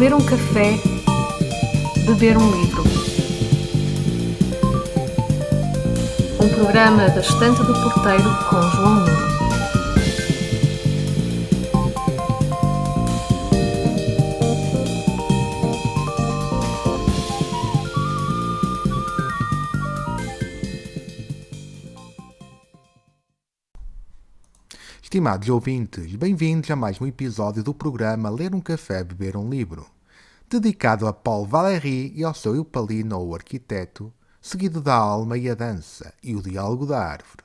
ler um café, beber um livro. Um programa da Estante do Porteiro com João Nuno. Estimados ouvintes, bem-vindos a mais um episódio do programa Ler um Café, Beber um Livro, dedicado a Paul Valéry e ao seu Eupalino, o arquiteto, seguido da alma e a dança e o diálogo da árvore,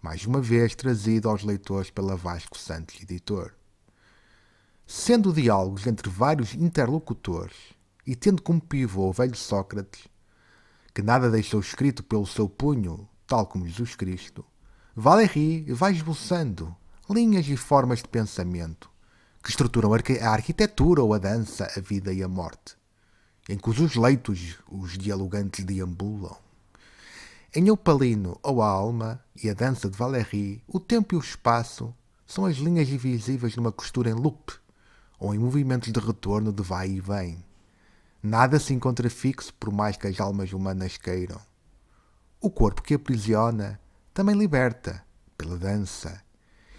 mais uma vez trazido aos leitores pela Vasco Santos Editor. Sendo diálogos entre vários interlocutores e tendo como pivô o velho Sócrates, que nada deixou escrito pelo seu punho, tal como Jesus Cristo, Valéry vai esboçando linhas e formas de pensamento que estruturam a arquitetura ou a dança, a vida e a morte, em cujos leitos os dialogantes deambulam. Em Eupalino ou a alma e a dança de Valéry, o tempo e o espaço são as linhas invisíveis numa costura em loop ou em movimentos de retorno de vai e vem. Nada se encontra fixo por mais que as almas humanas queiram. O corpo que aprisiona também liberta pela dança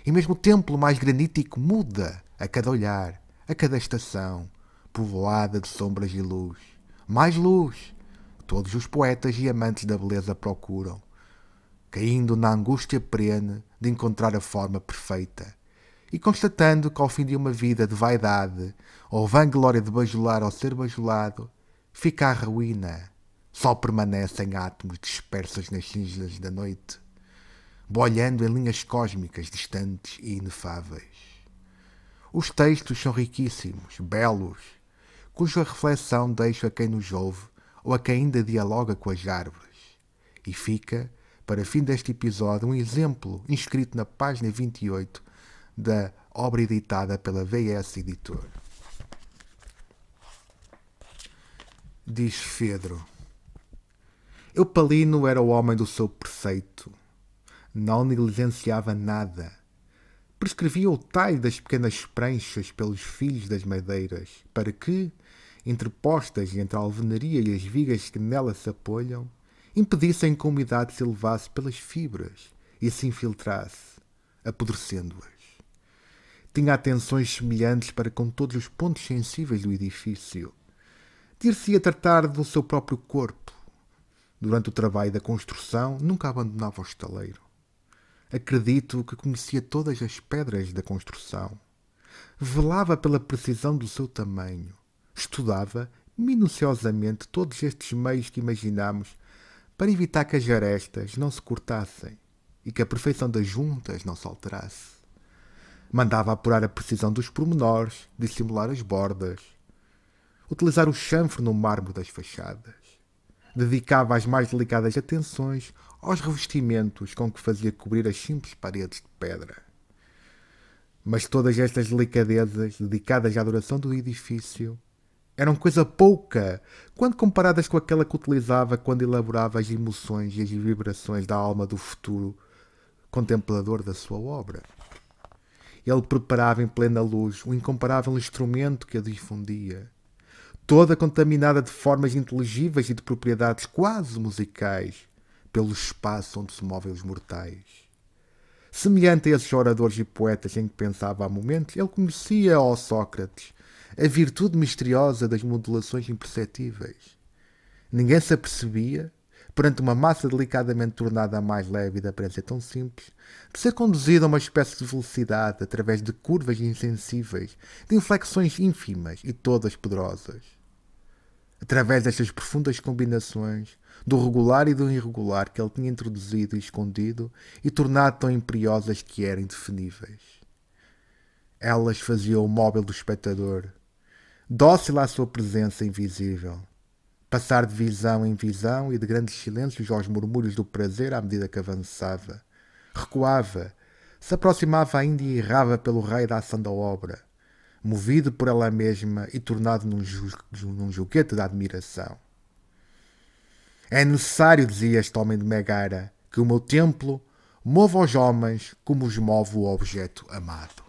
e mesmo o templo mais granítico muda a cada olhar, a cada estação, povoada de sombras e luz. Mais luz! Todos os poetas e amantes da beleza procuram, caindo na angústia perene de encontrar a forma perfeita e constatando que ao fim de uma vida de vaidade ou vanglória de bajular ou ser bajulado, fica a ruína. Só permanecem átomos dispersos nas cinzas da noite bolhando em linhas cósmicas distantes e inefáveis. Os textos são riquíssimos, belos, cuja reflexão deixa a quem nos ouve ou a quem ainda dialoga com as árvores. E fica, para fim deste episódio, um exemplo inscrito na página 28 da obra editada pela VS Editor. Diz Fedro. Eupalino era o homem do seu preceito, não negligenciava nada. Prescrevia o talho das pequenas pranchas pelos filhos das madeiras, para que, interpostas entre a alvenaria e as vigas que nela se apoiam, impedissem que a umidade se elevasse pelas fibras e se infiltrasse, apodrecendo-as. Tinha atenções semelhantes para com todos os pontos sensíveis do edifício. Dir-se-ia tratar do seu próprio corpo. Durante o trabalho da construção, nunca abandonava o estaleiro. Acredito que conhecia todas as pedras da construção. Velava pela precisão do seu tamanho. Estudava minuciosamente todos estes meios que imaginamos para evitar que as arestas não se cortassem e que a perfeição das juntas não se alterasse. Mandava apurar a precisão dos pormenores, dissimular as bordas, utilizar o chanfre no mármore das fachadas. Dedicava as mais delicadas atenções aos revestimentos com que fazia cobrir as simples paredes de pedra. Mas todas estas delicadezas dedicadas à adoração do edifício eram coisa pouca quando comparadas com aquela que utilizava quando elaborava as emoções e as vibrações da alma do futuro contemplador da sua obra. Ele preparava em plena luz um incomparável instrumento que a difundia, toda contaminada de formas inteligíveis e de propriedades quase musicais, pelo espaço onde se movem os mortais. Semelhante a esses oradores e poetas em que pensava há momentos, ele conhecia, ó Sócrates, a virtude misteriosa das modulações imperceptíveis. Ninguém se apercebia, perante uma massa delicadamente tornada a mais leve e de aparência tão simples, de ser conduzida a uma espécie de velocidade através de curvas insensíveis, de inflexões ínfimas e todas poderosas. Através destas profundas combinações, do regular e do irregular que ele tinha introduzido e escondido e tornado tão imperiosas que eram indefiníveis. Elas faziam o móvel do espectador, dócil à sua presença invisível, passar de visão em visão e de grandes silêncios aos murmúrios do prazer à medida que avançava. Recuava, se aproximava ainda e errava pelo raio da ação da obra, movido por ela mesma e tornado num, ju num juguete da admiração. É necessário, dizia este homem de Megara, que o meu templo mova os homens como os move o objeto amado.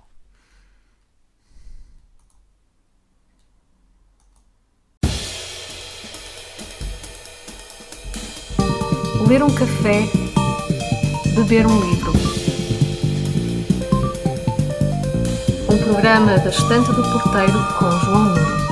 Ler um café, beber um livro Um programa da Estante do Porteiro com João Nuno.